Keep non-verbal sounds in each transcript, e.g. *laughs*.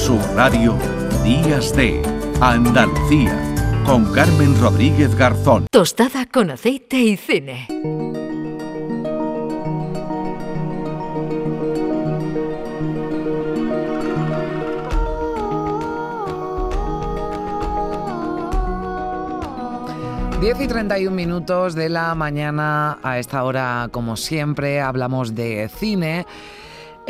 Sur Radio, Días de Andalucía, con Carmen Rodríguez Garzón. Tostada con aceite y cine. Diez y 31 minutos de la mañana a esta hora, como siempre, hablamos de cine.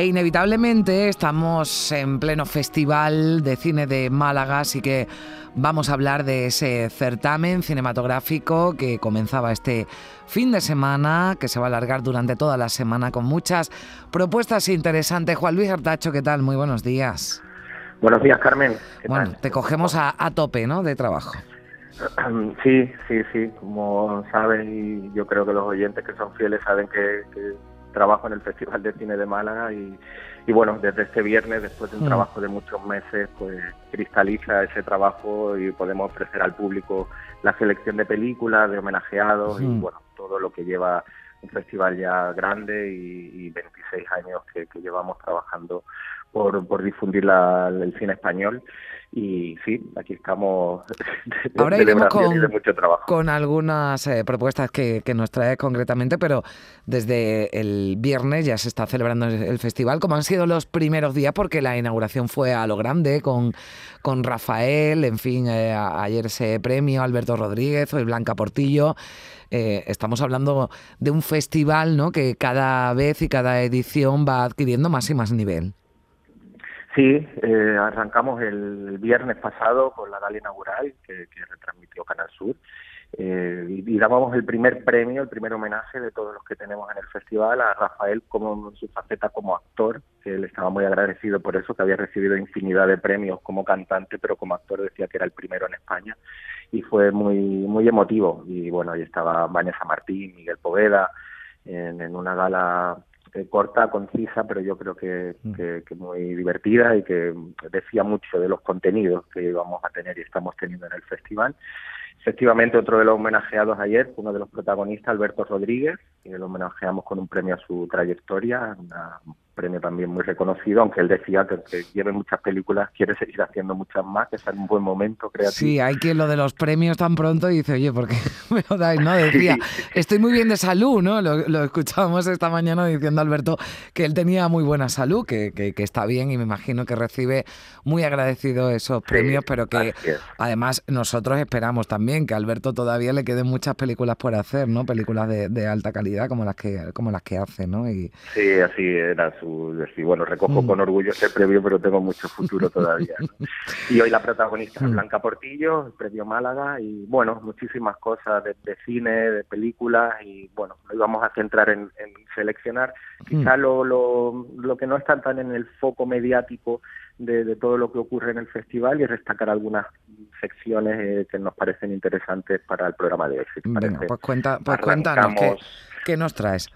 E inevitablemente estamos en pleno festival de cine de Málaga, así que vamos a hablar de ese certamen cinematográfico que comenzaba este fin de semana, que se va a alargar durante toda la semana con muchas propuestas interesantes. Juan Luis Artacho, ¿qué tal? Muy buenos días. Buenos días, Carmen. Bueno, te cogemos a, tope, ¿no? De trabajo. Sí, sí, sí. Como saben, y yo creo que los oyentes que son fieles saben que, trabajo en el Festival de Cine de Málaga y, bueno, desde este viernes, después de un mm. trabajo de muchos meses, pues cristaliza ese trabajo y podemos ofrecer al público la selección de películas, de homenajeados y bueno, todo lo que lleva un festival ya grande y, 26 años que, llevamos trabajando por, por difundir el cine español y sí, aquí estamos *laughs* Ahora iremos con, mucho trabajo. con algunas eh, propuestas que, nos trae concretamente, pero desde el viernes ya se está celebrando el festival, como han sido los primeros días, porque la inauguración fue a lo grande, con, con Rafael, en fin, eh, ayer ese premio, Alberto Rodríguez, hoy Blanca Portillo. Eh, estamos hablando de un festival ¿no? que cada vez y cada edición va adquiriendo más y más nivel. Sí, eh, arrancamos el viernes pasado con la gala inaugural que, retransmitió Canal Sur eh, y, dábamos el primer premio, el primer homenaje de todos los que tenemos en el festival a Rafael como su faceta como actor, él estaba muy agradecido por eso, que había recibido infinidad de premios como cantante, pero como actor decía que era el primero en España y fue muy muy emotivo. Y bueno, ahí estaba Vanessa Martín, Miguel Poveda en una gala eh, corta, concisa, pero yo creo mm. que, que, muy divertida y que decía mucho de los contenidos que íbamos a tener y estamos teniendo en el festival. Efectivamente, otro de los homenajeados ayer uno de los protagonistas, Alberto Rodríguez, que lo homenajeamos con un premio a su trayectoria, una premio también muy reconocido, aunque él decía que, que lleve muchas películas, quiere seguir haciendo muchas más, que está en un buen momento creativo. Sí, hay que lo de los premios tan pronto dice, oye, ¿por qué *laughs* me lo dais? No, decía, *laughs* estoy muy bien de salud, ¿no? Lo, lo, escuchábamos esta mañana diciendo Alberto que él tenía muy buena salud, que, que, está bien y me imagino que recibe muy agradecido esos premios, pero que además nosotros esperamos también que a Alberto todavía le queden muchas películas por hacer, ¿no? Películas de, de alta calidad como las que como las que hace, ¿no? Y... Sí, así era su decir, bueno, recojo con mm. orgullo ese premio, pero tengo mucho futuro *laughs* todavía. Y hoy la protagonista es mm. Blanca Portillo, el premio Málaga, y bueno, muchísimas cosas de, cine, de películas, y bueno, nos vamos a centrar en, seleccionar quizá mm. lo, lo, lo que no está tan en el foco mediático de, todo lo que ocurre en el festival y destacar algunas secciones eh, que nos parecen interesantes para el programa de hoy. pues, cuenta, pues cuéntanos, ¿qué, ¿qué nos traes?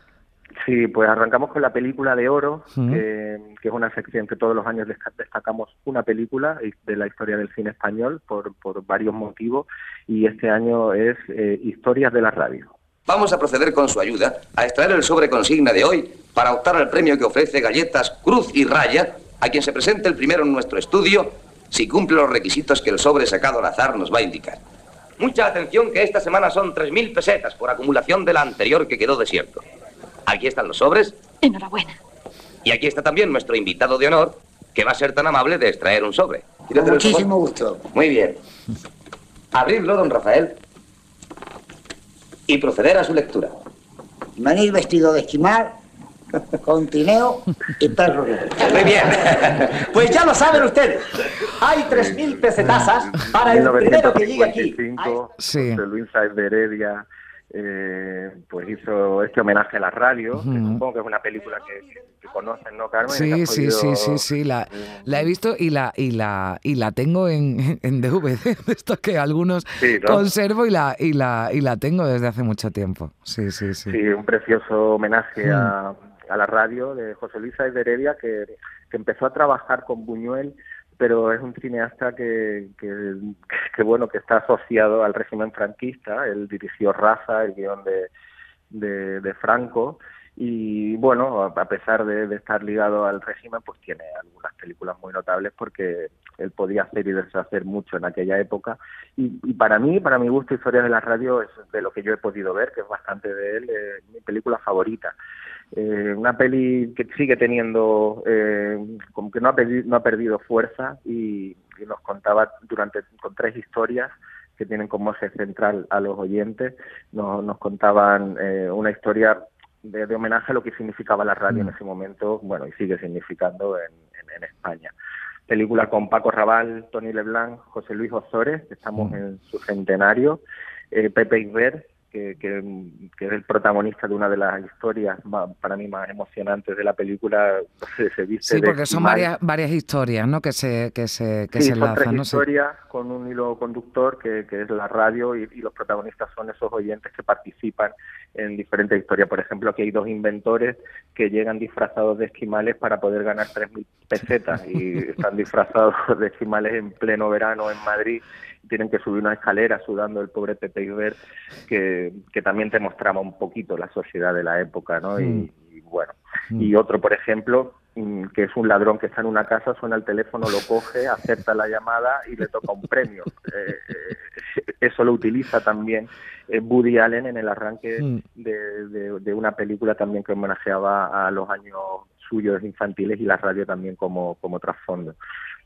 Sí, pues arrancamos con la película de oro, que, es una sección que todos los años destacamos una película de la historia del cine español por, por varios motivos y este año es eh, Historias de la Radio. Vamos a proceder con su ayuda a extraer el sobre consigna de hoy para optar al premio que ofrece Galletas Cruz y Raya a quien se presente el primero en nuestro estudio si cumple los requisitos que el sobre sacado al azar nos va a indicar. Mucha atención que esta semana son 3.000 pesetas por acumulación de la anterior que quedó desierto. Aquí están los sobres. Enhorabuena. Y aquí está también nuestro invitado de honor, que va a ser tan amable de extraer un sobre. Con muchísimo gusto. Muy bien. Abrirlo, don Rafael, y proceder a su lectura. Venir vestido de esquimal, con tineo y perro. Muy bien. *laughs* Pues ya lo saben ustedes. Hay 3.000 pesetasas para el primero que llegue aquí. Sí. Luis de Heredia eh, pues hizo este homenaje a la radio, que supongo que es una película que, conocen, ¿no, Carmen? Sí, sí, sí, sí, sí, la, la he visto y la y la y la tengo en, en DVD, *laughs* de estos que algunos conservo y la y la y la tengo desde hace mucho tiempo. Sí, sí, sí. Sí, un precioso homenaje a, a, la radio de José Luis de Heredia que, que empezó a trabajar con Buñuel pero es un cineasta que, que, bueno que está asociado al régimen franquista. Él dirigió Raza el guion de, de, Franco y bueno, a pesar de, estar ligado al régimen, pues tiene algunas películas muy notables porque él podía hacer y deshacer mucho en aquella época. Y, para mí, para mi gusto, Historia de la Radio es de lo que yo he podido ver, que es bastante de él, eh, mi película favorita. Eh, una peli que sigue teniendo, eh, como que no ha, perdido, no ha perdido fuerza y, nos contaba durante con tres historias que tienen como eje central a los oyentes, nos, nos contaban eh, una historia de, homenaje a lo que significaba la radio en mm. ese momento, bueno, y sigue significando en, España. Película con Paco Raval, Tony Leblanc, José Luis Ozores, estamos mm. en su centenario, eh, Pepe Iber, que, que, es el protagonista de una de las historias para mí más emocionantes de la película. Se, sí, porque son varias, varias historias ¿no? que se, que se, que sí, se son tres historias con un hilo conductor que, que es la radio y, y, los protagonistas son esos oyentes que participan en diferentes historias. Por ejemplo, aquí hay dos inventores que llegan disfrazados de esquimales para poder ganar 3.000 pesetas y están disfrazados de esquimales en pleno verano en Madrid tienen que subir una escalera sudando el pobre Pepe Iber, que, que también te mostraba un poquito la sociedad de la época, ¿no? Y, mm. bueno, y otro, por ejemplo, mm, que es un ladrón que está en una casa, suena el teléfono, lo coge, acepta la llamada y le toca un premio. *laughs* Eh, eh, eso lo utiliza también eh, Woody Allen en el arranque de, de, una película también que homenajeaba a los años suyos infantiles y la radio también como, como trasfondo.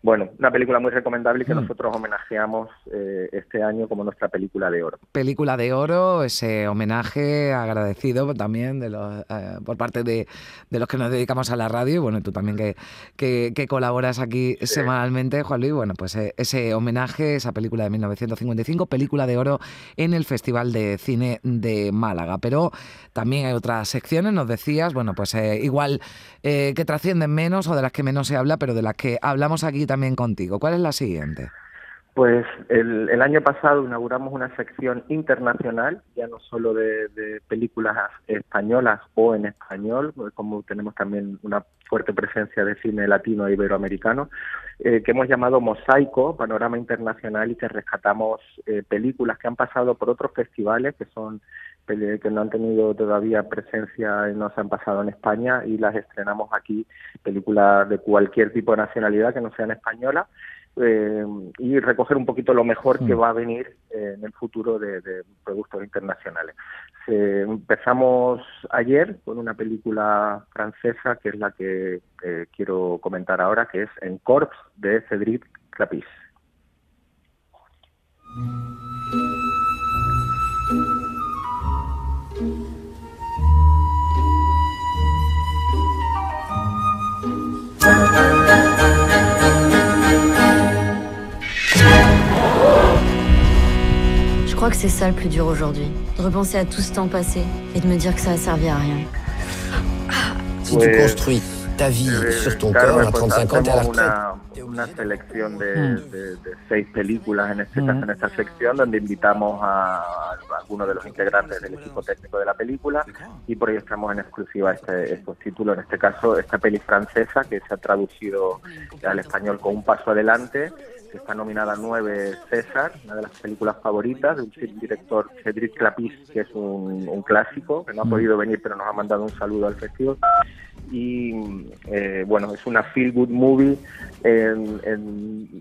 Bueno, una película muy recomendable que mm. nosotros homenajeamos eh, este año como nuestra película de oro. Película de oro, ese homenaje agradecido también de los, eh, por parte de, los que nos dedicamos a la radio y bueno, tú también que, que, colaboras aquí semanalmente, Juan Luis. Bueno, pues eh, ese homenaje, esa película de 1955, película de oro en el Festival de Cine de Málaga. Pero también hay otras secciones, nos decías, bueno, pues igual que trascienden menos o de las que menos se habla, pero de las que hablamos aquí también contigo. ¿Cuál es la siguiente? Pues el, año pasado inauguramos una sección internacional, ya no solo de, películas españolas o en español, como tenemos también una fuerte presencia de cine latino e iberoamericano, eh, que hemos llamado Mosaico, Panorama Internacional, y que rescatamos eh, películas que han pasado por otros festivales, que son que no han tenido todavía presencia y no se han pasado en España y las estrenamos aquí, películas de cualquier tipo de nacionalidad que no sean española eh, y recoger un poquito lo mejor que mm. va a venir eh, en el futuro de, productos internacionales. empezamos ayer con una película francesa que es la que quiero comentar ahora, que es En Corps de Cédric Clapis. Crois que c'est ça le plus dur aujourd'hui. De repenser à tout ce temps passé et de me dire que ça a servi à rien. Si tu construis ta vie eh, sur ton corps a 35 ans, te la una, una selección de, mm. de, de, seis películas en, este, mm. en esta sección donde invitamos a, a, algunos de los integrantes del equipo técnico de la película y por ello estamos en exclusiva este, estos títulos. En este caso, esta peli francesa que se ha traducido al español con un paso adelante que está nominada a nueve César, una de las películas favoritas de un director Cedric Clapis, que es un, clásico, que no ha mm. podido venir pero nos ha mandado un saludo al festival. Y eh, bueno, es una feel good movie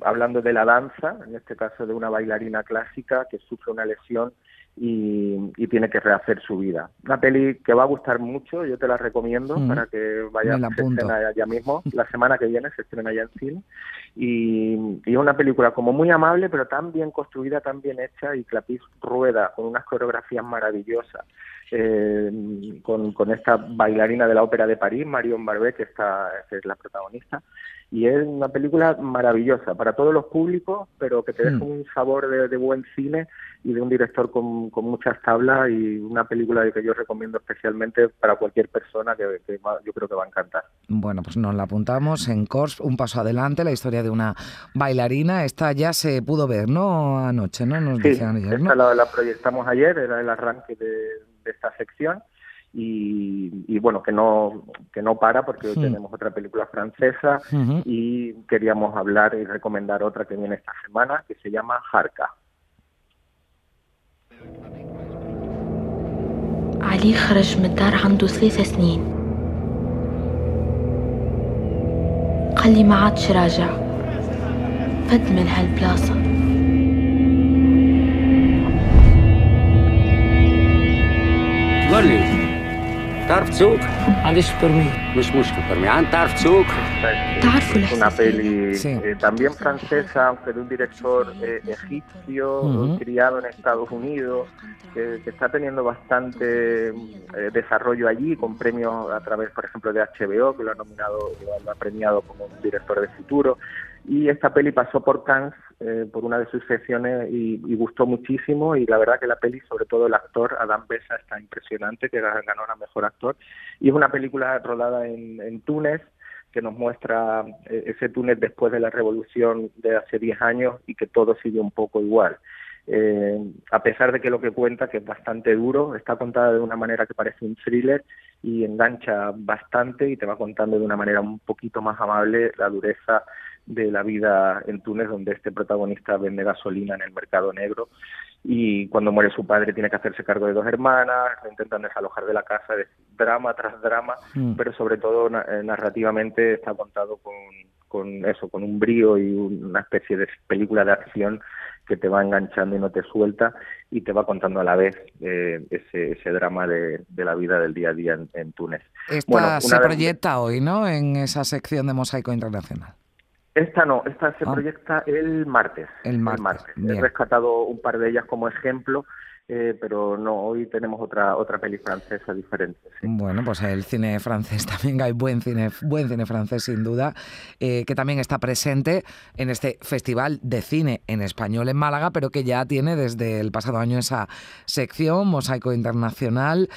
hablando de la danza, en este caso de una bailarina clásica que sufre una lesión y, tiene que rehacer su vida. Una peli que va a gustar mucho, yo te la recomiendo mm. para que vayas a estrena ya mismo. *laughs* La semana que viene se estrena ya en cine. Y, y, es una película como muy amable, pero tan bien construida, tan bien hecha, y Clapis rueda con unas coreografías maravillosas. Eh, con, con, esta bailarina de la Ópera de París, Marion Barbet, que, está, que es la protagonista, y es una película maravillosa para todos los públicos, pero que te deja hmm. un sabor de, buen cine y de un director con, muchas tablas y una película que yo recomiendo especialmente para cualquier persona que, yo creo que va a encantar. Bueno, pues nos la apuntamos en Cors, un paso adelante, la historia de una bailarina. Esta ya se pudo ver, ¿no? Anoche, ¿no? Nos sí, esta la, proyectamos ayer, era el arranque de, de esta sección y, bueno, que no, que no para porque hoy tenemos otra película francesa y queríamos hablar y recomendar otra que viene esta semana que se llama Jarka. علي خرج من الدار عنده ثلاثة سنين قال لي ما عادش راجع فد من هالبلاصة تعرف تسوق؟ عنديش برمي مش مشكلة برمي عن تعرف تسوق una peli eh, también francesa, aunque de un director eh, egipcio, uh -huh. criado en Estados Unidos, que, que está teniendo bastante eh, desarrollo allí, con premios a través, por ejemplo, de HBO, que lo ha nominado, lo ha premiado como un director de futuro. Y esta peli pasó por Cannes eh, por una de sus secciones y, y, gustó muchísimo y la verdad que la peli, sobre todo el actor Adam Bessa está impresionante, que ganó a mejor actor y es una película rodada en, en Túnez que nos muestra eh, ese Túnez después de la revolución de hace 10 años y que todo sigue un poco igual. Eh, a pesar de que lo que cuenta, que es bastante duro, está contada de una manera que parece un thriller y engancha bastante y te va contando de una manera un poquito más amable la dureza de la vida en Túnez, donde este protagonista vende gasolina en el mercado negro y cuando muere su padre tiene que hacerse cargo de dos hermanas, lo intentan desalojar de la casa, es drama tras drama, mm. pero sobre todo narrativamente está contado con, con eso, con un brío y una especie de película de acción que te va enganchando y no te suelta y te va contando a la vez eh, ese, ese drama de, de, la vida del día a día en, en Túnez. Esta bueno, se proyecta hoy, ¿no? En esa sección de Mosaico Internacional. Esta no, esta se ah. proyecta el martes. El martes. El martes. He rescatado un par de ellas como ejemplo eh, pero no, hoy tenemos otra otra peli francesa diferente. Sí. Bueno, pues el cine francés *laughs* también hay buen cine, buen cine francés sin duda, eh, que también está presente en este festival de cine en español en Málaga, pero que ya tiene desde el pasado año esa sección Mosaico Internacional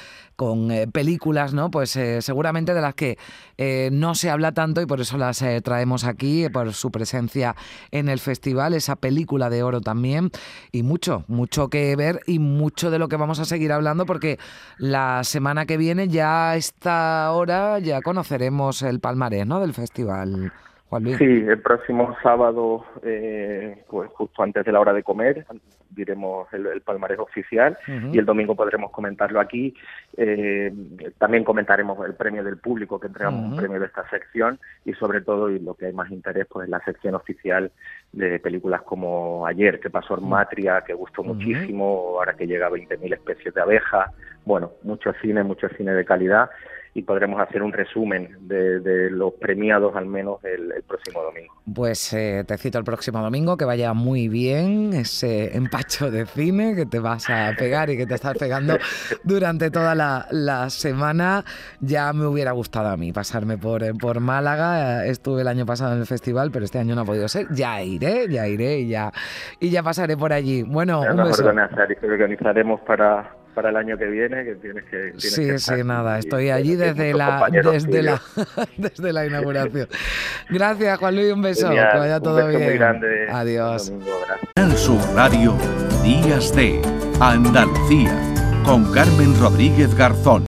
con eh, películas, ¿no? Pues eh, seguramente de las que eh, no se habla tanto y por eso las traemos aquí, por su presencia en el festival, esa película de oro también, y mucho, mucho que ver y mucho de lo que vamos a seguir hablando, porque la semana que viene ya a esta hora ya conoceremos el palmarés, ¿no? Del festival. Juan Luis. Sí, el próximo sábado, eh, pues justo antes de la hora de comer, diremos el, el palmarés oficial uh -huh. y el domingo podremos comentarlo aquí. Eh, también comentaremos el premio del público, que entregamos uh -huh. un premio de esta sección y sobre todo, y lo que hay más interés, pues la sección oficial de películas como Ayer, que pasó en Matria, que gustó uh -huh. muchísimo, ahora que llega a 20.000 especies de abejas. Bueno, mucho cine, mucho cine de calidad y podremos hacer un resumen de, de los premiados al menos el, el próximo domingo. Pues eh, te cito el próximo domingo, que vaya muy bien ese empacho de cine que te vas a pegar y que te estás pegando durante toda la, la semana. Ya me hubiera gustado a mí pasarme por, eh, por Málaga, estuve el año pasado en el festival, pero este año no ha podido ser. Ya iré, ya iré y ya, y ya pasaré por allí. Bueno, un beso. Organizaremos para para el año que viene, que tienes que... Tienes sí, que sí, nada, estoy allí desde la, desde, la, *laughs* desde la inauguración. Gracias, Juan Luis, un beso, Genial, que vaya un todo beso bien. Muy grande, Adiós. El Sur Radio, Días de Andalucía, con Carmen Rodríguez Garzón.